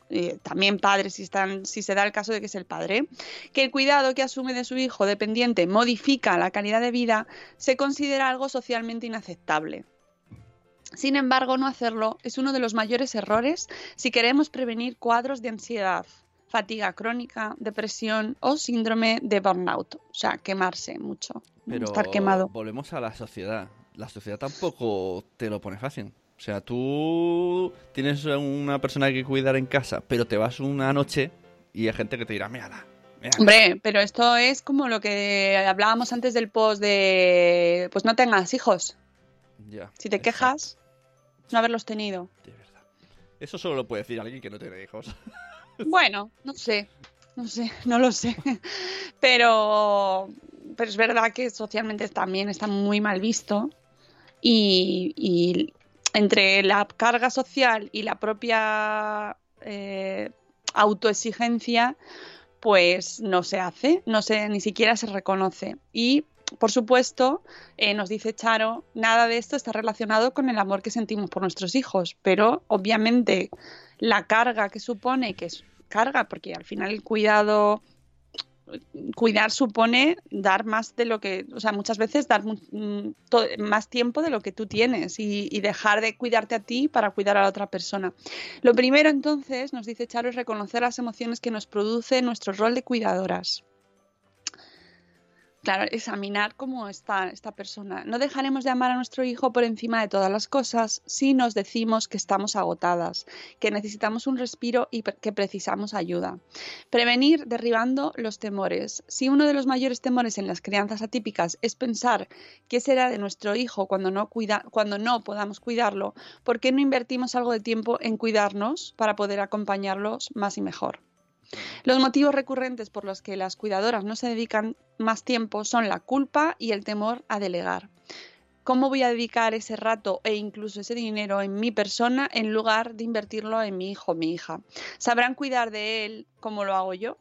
eh, también padre si, están, si se da el caso de que es el padre, que el cuidado que asume de su hijo dependiente modifica la calidad de vida, se considera algo socialmente inaceptable. Sin embargo, no hacerlo es uno de los mayores errores si queremos prevenir cuadros de ansiedad, fatiga crónica, depresión o síndrome de burnout, o sea, quemarse mucho, Pero estar quemado. volvemos a la sociedad. La sociedad tampoco te lo pone fácil. O sea, tú tienes una persona que cuidar en casa, pero te vas una noche y hay gente que te dirá, mírala, mírala". Hombre, pero esto es como lo que hablábamos antes del post de, pues no tengas hijos. Ya, Si te exacto, quejas, no haberlos tenido. de verdad. Eso solo lo puede decir alguien que no tiene hijos. Bueno, no sé, no sé, no lo sé. Pero, pero es verdad que socialmente también está muy mal visto. Y, y entre la carga social y la propia eh, autoexigencia, pues no se hace, no se, ni siquiera se reconoce. Y por supuesto, eh, nos dice Charo, nada de esto está relacionado con el amor que sentimos por nuestros hijos, pero obviamente la carga que supone, que es carga, porque al final el cuidado, cuidar supone dar más de lo que, o sea, muchas veces dar mm, más tiempo de lo que tú tienes y, y dejar de cuidarte a ti para cuidar a la otra persona. Lo primero entonces, nos dice Charo, es reconocer las emociones que nos produce nuestro rol de cuidadoras. Claro, examinar cómo está esta persona. No dejaremos de amar a nuestro hijo por encima de todas las cosas si nos decimos que estamos agotadas, que necesitamos un respiro y que precisamos ayuda. Prevenir derribando los temores. Si uno de los mayores temores en las crianzas atípicas es pensar qué será de nuestro hijo cuando no, cuida, cuando no podamos cuidarlo, ¿por qué no invertimos algo de tiempo en cuidarnos para poder acompañarlos más y mejor? Los motivos recurrentes por los que las cuidadoras no se dedican más tiempo son la culpa y el temor a delegar. ¿Cómo voy a dedicar ese rato e incluso ese dinero en mi persona en lugar de invertirlo en mi hijo o mi hija? ¿Sabrán cuidar de él como lo hago yo?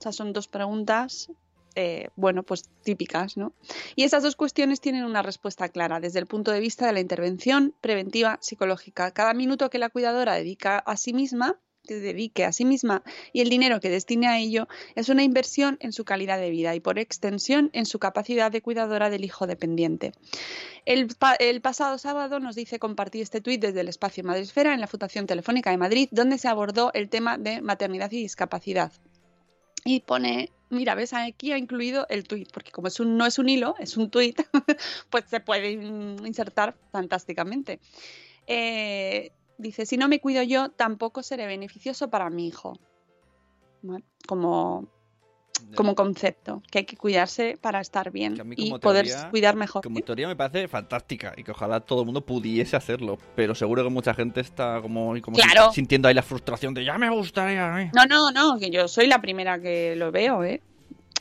Esas son dos preguntas, eh, bueno, pues típicas, ¿no? Y esas dos cuestiones tienen una respuesta clara desde el punto de vista de la intervención preventiva psicológica. Cada minuto que la cuidadora dedica a sí misma que dedique a sí misma y el dinero que destine a ello es una inversión en su calidad de vida y por extensión en su capacidad de cuidadora del hijo dependiente. El, pasado sábado nos dice compartir este tuit desde el espacio Madresfera en la Fundación Telefónica de Madrid, donde se abordó el tema de maternidad y discapacidad. Y pone, mira, ves, aquí ha incluido el tuit, porque como es un, no es un hilo, es un tuit, pues se puede insertar fantásticamente. Eh, dice, si no me cuido yo, tampoco seré beneficioso para mi hijo. ¿Vale? Como, como concepto, que hay que cuidarse para estar bien y poder cuidar mejor. Como teoría me parece fantástica y que ojalá todo el mundo pudiese hacerlo, pero seguro que mucha gente está como, como Claro. sintiendo ahí la frustración de ya me gustaría mí. No, no, no, que yo soy la primera que lo veo, ¿eh?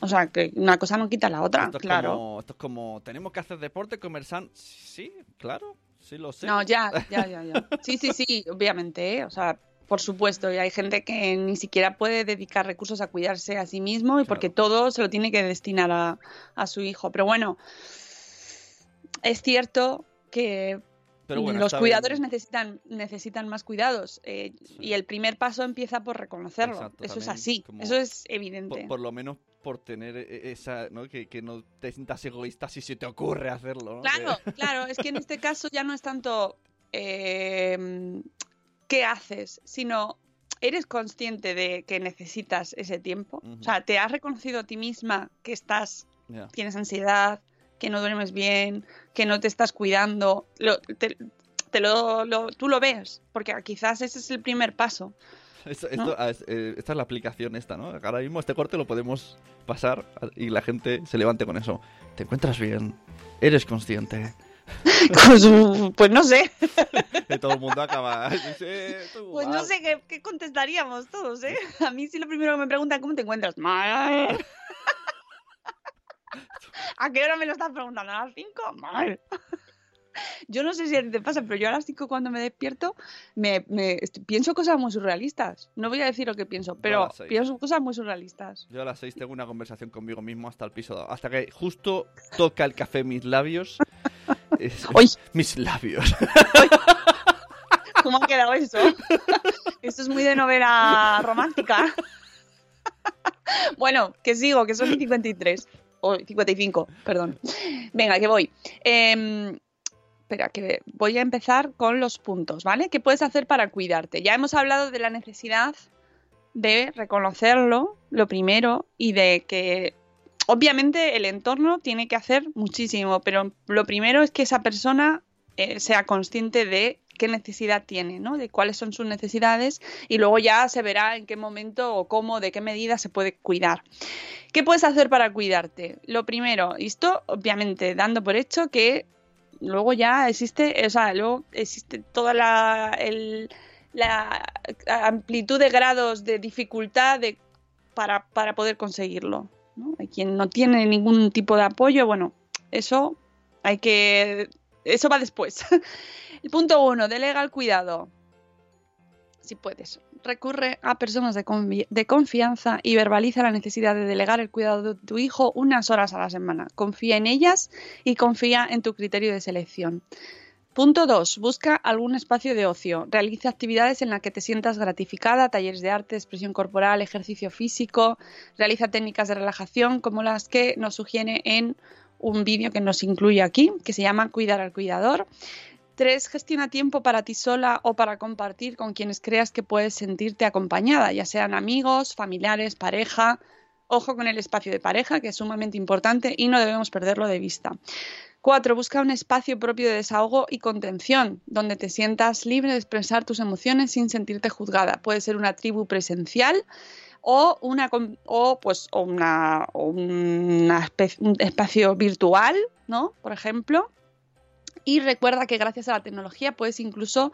O sea, que una cosa no quita la otra, Esto es, claro. como, esto es como, tenemos que hacer deporte, comer san... Sí, claro, sí lo sé. No, ya, ya, ya, ya. Sí, sí, sí, obviamente, ¿eh? O sea, por supuesto, y hay gente que ni siquiera puede dedicar recursos a cuidarse a sí mismo y porque todo se lo tiene que destinar a, a su hijo. Pero bueno, es cierto que bueno, los cuidadores bien. necesitan, necesitan más cuidados eh, y el primer paso empieza por reconocerlo. Exacto, eso es así, como- eso es evidente. Por, por lo menos por tener e- esa, ¿no? Que, que no te sientas egoísta si se te ocurre hacerlo, ¿no? Claro, Que- claro, es que en este caso ya no es tanto eh, qué haces, sino eres consciente de que necesitas ese tiempo. O sea, te has reconocido a ti misma que estás, tienes ansiedad, que no duermes bien, que no te estás cuidando. Lo- te, te lo, lo- tú lo ves, porque quizás ese es el primer paso. Esto- esto- ah, es- eh, esta es la aplicación esta, ¿no? Ahora mismo este corte lo podemos pasar y la gente se levante con eso. ¿Te encuentras bien? ¿Eres consciente? Pues, no sé, Y todo el mundo acaba... "Sí, tú, pues no mal". sé qué, qué contestaríamos todos, ¿eh? A mí sí lo primero que me preguntan, ¿cómo te encuentras? Mal. ¿A qué hora me lo estás preguntando? ¿A las 5? Mal. Yo no sé si a ti te pasa, pero yo a las 5 cuando me despierto me, pienso cosas muy surrealistas. No voy a decir lo que pienso, pero pienso cosas muy surrealistas. Yo a las 6 tengo una conversación conmigo mismo hasta el piso, hasta que justo toca el café mis labios. Es- ¡Ay! Mis labios. ¿Cómo ha quedado eso? Esto es muy de novela romántica. Bueno, que sigo, que son 53. O 55, perdón. Venga, que voy. Em, espera, que voy a empezar con los puntos, ¿vale? ¿Qué puedes hacer para cuidarte? Ya hemos hablado de la necesidad de reconocerlo, lo primero, y de que obviamente el entorno tiene que hacer muchísimo, pero lo primero es que esa persona eh, sea consciente de qué necesidad tiene, ¿no? De cuáles son sus necesidades y luego ya se verá en qué momento o cómo, de qué medida se puede cuidar. ¿Qué puedes hacer para cuidarte? Lo primero, esto obviamente dando por hecho que luego ya existe, o sea, luego existe toda la, la amplitud de grados de dificultad de, para, para poder conseguirlo. Hay quien no tiene ningún tipo de apoyo, bueno, eso hay que... Eso va después. El punto uno, delega el cuidado. Si puedes, recurre a personas de, confi- de confianza y verbaliza la necesidad de delegar el cuidado de tu hijo unas horas a la semana. Confía en ellas y confía en tu criterio de selección. Punto 2. Busca algún espacio de ocio. Realiza actividades en las que te sientas gratificada, talleres de arte, expresión corporal, ejercicio físico. Realiza técnicas de relajación como las que nos sugiere en un vídeo que nos incluye aquí, que se llama Cuidar al cuidador. 3. Gestiona tiempo para ti sola o para compartir con quienes creas que puedes sentirte acompañada, ya sean amigos, familiares, pareja. Ojo con el espacio de pareja, que es sumamente importante y no debemos perderlo de vista. 4. Busca un espacio propio de desahogo y contención, donde te sientas libre de expresar tus emociones sin sentirte juzgada. Puede ser una tribu presencial o, una, o, pues, o una, un espacio virtual, ¿no? Por ejemplo. Y recuerda que gracias a la tecnología puedes incluso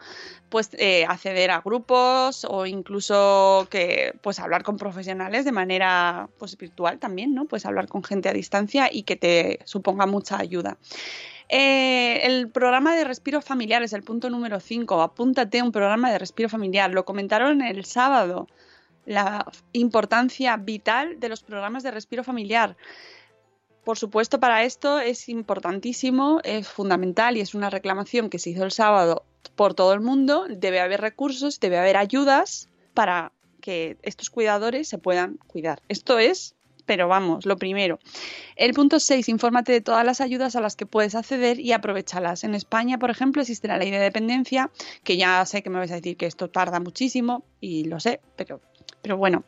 pues, eh, acceder a grupos o incluso que pues hablar con profesionales de manera pues, virtual también, ¿no? Puedes hablar con gente a distancia y que te suponga mucha ayuda. Eh, el programa de respiro familiar es el punto número 5. Apúntate a un programa de respiro familiar. Lo comentaron el sábado. La importancia vital de los programas de respiro familiar. Por supuesto, para esto es importantísimo, es fundamental y es una reclamación que se hizo el sábado por todo el mundo. Debe haber recursos, debe haber ayudas para que estos cuidadores se puedan cuidar. Esto es pero vamos, lo primero. El punto 6, infórmate de todas las ayudas a las que puedes acceder y aprovechalas. En España, por ejemplo, existe la ley de dependencia, que ya sé que me vais a decir que esto tarda muchísimo, y lo sé, pero pero bueno,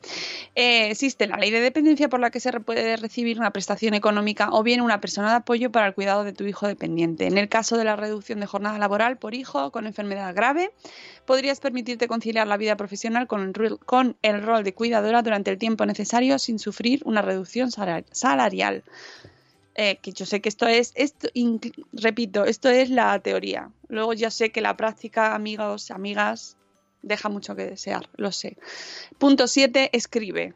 eh, existe la ley de dependencia por la que se puede recibir una prestación económica o bien una persona de apoyo para el cuidado de tu hijo dependiente. En el caso de la reducción de jornada laboral por hijo con enfermedad grave, podrías permitirte conciliar la vida profesional con el, rol de cuidadora durante el tiempo necesario sin sufrir una reducción salarial. Eh, que yo sé que esto es, esto, repito, esto es la teoría. Luego ya sé que la práctica, amigos, amigas, deja mucho que desear, lo sé. Punto 7, escribe.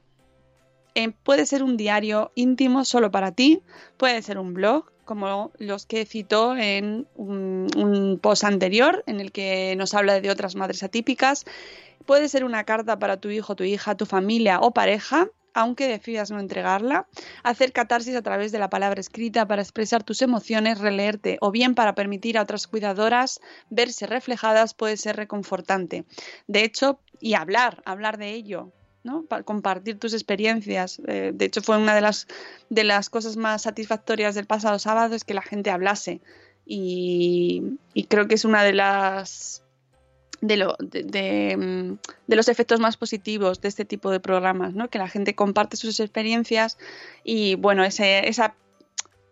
Eh, puede ser un diario íntimo solo para ti, puede ser un blog, como los que citó en un, un post anterior, en el que nos habla de otras madres atípicas. Puede ser una carta para tu hijo, tu hija, tu familia o pareja, aunque decidas no entregarla, hacer catarsis a través de la palabra escrita para expresar tus emociones, releerte o bien para permitir a otras cuidadoras verse reflejadas puede ser reconfortante. De hecho, y hablar, hablar de ello, ¿no? Para compartir tus experiencias. Eh, de hecho, fue una de las, de las cosas más satisfactorias del pasado sábado es que la gente hablase. y creo que es una de las de, lo, mm, de, los efectos más positivos de este tipo de programas, ¿no? que la gente comparte sus experiencias y bueno, ese, esa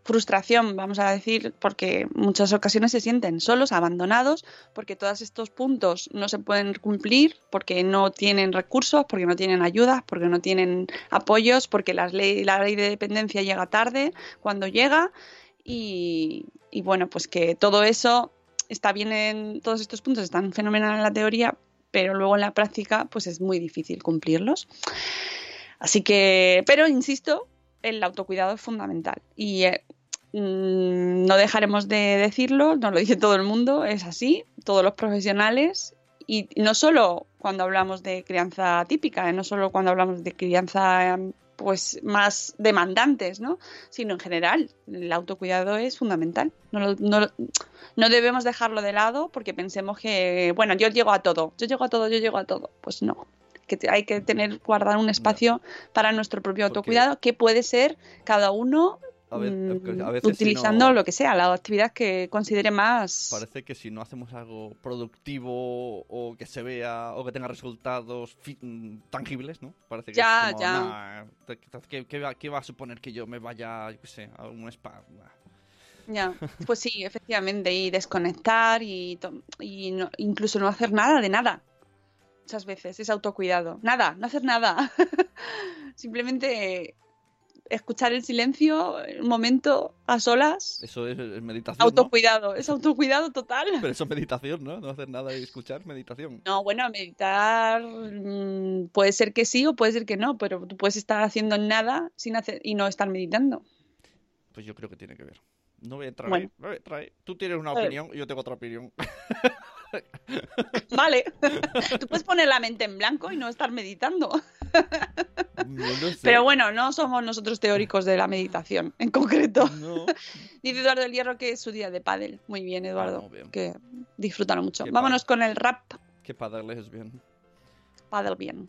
frustración, vamos a decir, porque muchas ocasiones se sienten solos, abandonados, porque todos estos puntos no se pueden cumplir, porque no tienen recursos, porque no tienen ayudas, porque no tienen apoyos, porque la ley, la ley de dependencia llega tarde cuando llega y, y bueno, pues que todo eso está bien en todos estos puntos, están fenomenal en la teoría, pero luego en la práctica pues es muy difícil cumplirlos. Así que, pero insisto, el autocuidado es fundamental y eh, mm, no dejaremos de decirlo, nos lo dice todo el mundo, es así, todos los profesionales y no solo cuando hablamos de crianza típica, eh, no solo cuando hablamos de crianza pues más demandantes, ¿no? Sino en general, el autocuidado es fundamental. No, no, no, debemos dejarlo de lado porque pensemos que, bueno, yo llego a todo, yo llego a todo, yo llego a todo. Pues no, que hay que tener, guardar un espacio para nuestro propio autocuidado, que puede ser cada uno Mm, utilizando lo que sea, la actividad que considere más. Parece que si no hacemos algo productivo o que se vea o que tenga resultados mm, tangibles, ¿no? Parece que ya, ya. ¿qué, va a suponer que yo me vaya, yo qué sé, a un spa? Ya, pues sí, efectivamente, y desconectar y, y incluso no hacer nada de nada. Muchas veces es autocuidado. Nada, no hacer nada. Simplemente escuchar el silencio, un momento a solas. Eso es, meditación. Autocuidado, es autocuidado total. Pero eso es meditación, ¿no? No hacer nada y escuchar, meditación. No, bueno, meditar mm, puede ser que sí o puede ser que no, pero tú puedes estar haciendo nada sin hacer y no estar meditando. Pues yo creo que tiene que ver. No voy a entrar ahí. Tú tienes una opinión y yo tengo otra opinión. Vale. Tú puedes poner la mente en blanco y no estar meditando. Pero bueno, no somos nosotros teóricos de la meditación en concreto. Dice Eduardo del Hierro que es su día de pádel. Muy bien, Eduardo. Ah, que disfrútalo mucho. Vámonos con el rap. Que pádel es bien. Pádel bien.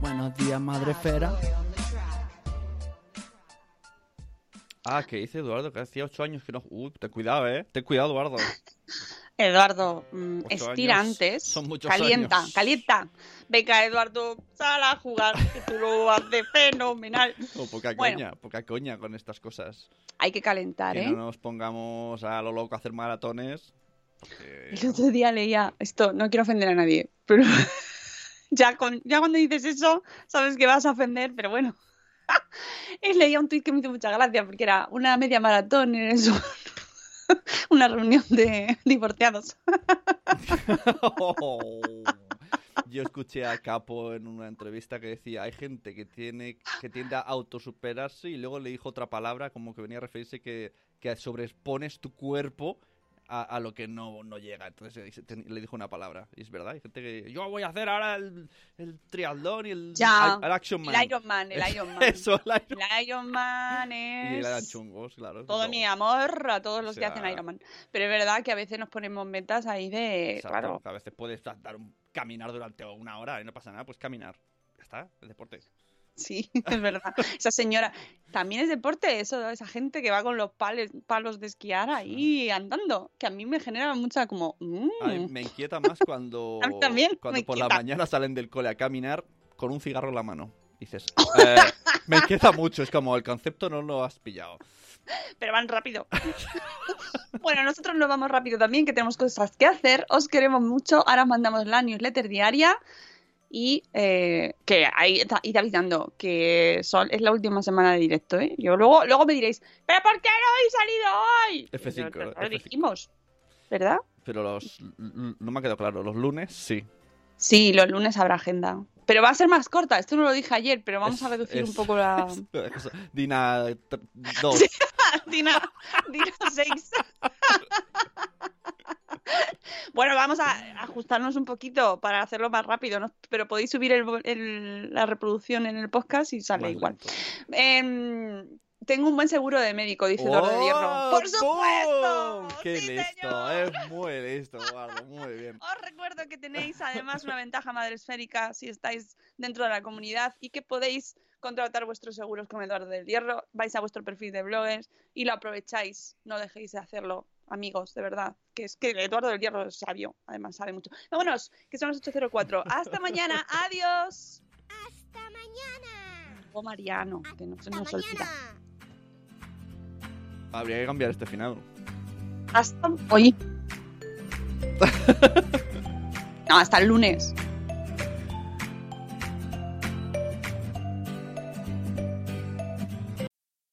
Buenos días, madre fera. Ah, que dice Eduardo que hacía ocho años que no. Uy, ten cuidado, eh. Ten cuidado, Eduardo. Eduardo, mm, estira años antes. son muchos calienta, años. calienta. Venga, Eduardo, sal a jugar, que tú lo haces fenomenal. Oh, poca Bueno. coña, poca coña con estas cosas. Hay que calentar, Que ¿eh? no nos pongamos a lo loco a hacer maratones. porque- El otro día leía esto, no quiero ofender a nadie, pero ya, con, ya cuando dices eso, sabes que vas a ofender, pero bueno. Y leía un tuit que me hizo mucha gracia porque era una media maratón en eso. Una reunión de divorciados. Yo escuché a Capo en una entrevista que decía, hay gente que tiene que tiende a autosuperarse y luego le dijo otra palabra como que venía a referirse que, que sobreexpones tu cuerpo a, a lo que no, no llega. Entonces le dijo una palabra. Y es verdad, hay gente que yo voy a hacer ahora el, el triatlón y el, Ya, el Action Man. el Iron Man, el Iron Man. Eso, el Iron El Iron Man Y es... eran chungos, claro. Todo no. mi amor a todos los O que hacen sea- Iron Man. Pero es verdad que a veces nos ponemos metas ahí de... Exacto, Claro, que A veces puedes dar un, caminar durante una hora y no pasa nada, pues caminar. Ya está, el deporte. Sí, es verdad. Esa señora... También es deporte eso, esa gente que va con los pales- palos de esquiar ahí andando. Que a mí me genera mucha como... mm, A mí me inquieta más cuando, también cuando por la inquieta. mañana salen del cole a caminar con un cigarro en la mano. Dices, eh, me inquieta mucho, es como el concepto no lo has pillado. pero van rápido. bueno, nosotros nos vamos rápido también, que tenemos cosas que hacer. Os queremos mucho. Ahora os mandamos la newsletter diaria. Y eh, que ahí está- id avisando que son, es la última semana de directo, ¿eh? Yo luego, luego me diréis, ¿pero por qué no habéis salido hoy? F5, Pero lo F5. dijimos, ¿verdad? Pero los, no me ha quedado claro, los lunes sí. Sí, los lunes habrá agenda. Pero va a ser más corta, esto no lo dije ayer, pero vamos Es- a reducir es- un poco la... es- Dina 2. Dina, Dina 6. bueno, vamos a ajustarnos un poquito para hacerlo más rápido, ¿no? pero podéis subir el vo- el- la reproducción en el podcast y sale Más igual. Em, tengo un buen seguro de médico, dice Eduardo de Hierro. ¡Oh, ¡Por supuesto! ¡Qué ¡Sí, listo! señor! Es muy listo, Eduardo, muy bien. Os recuerdo que tenéis además una ventaja madresférica si estáis dentro de la comunidad y que podéis contratar vuestros seguros con Eduardo del Hierro. Vais a vuestro perfil de bloggers y lo aprovecháis. No dejéis de hacerlo, amigos, de verdad. Que es que Eduardo del Hierro es sabio, además sabe mucho. Vámonos, que son las 8.04. Hasta mañana. Adiós. Hasta mañana. O Mariano, que no se nos olvida. mañana. Habría que cambiar este final. Hasta hoy. no, hasta el lunes.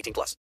18 plus.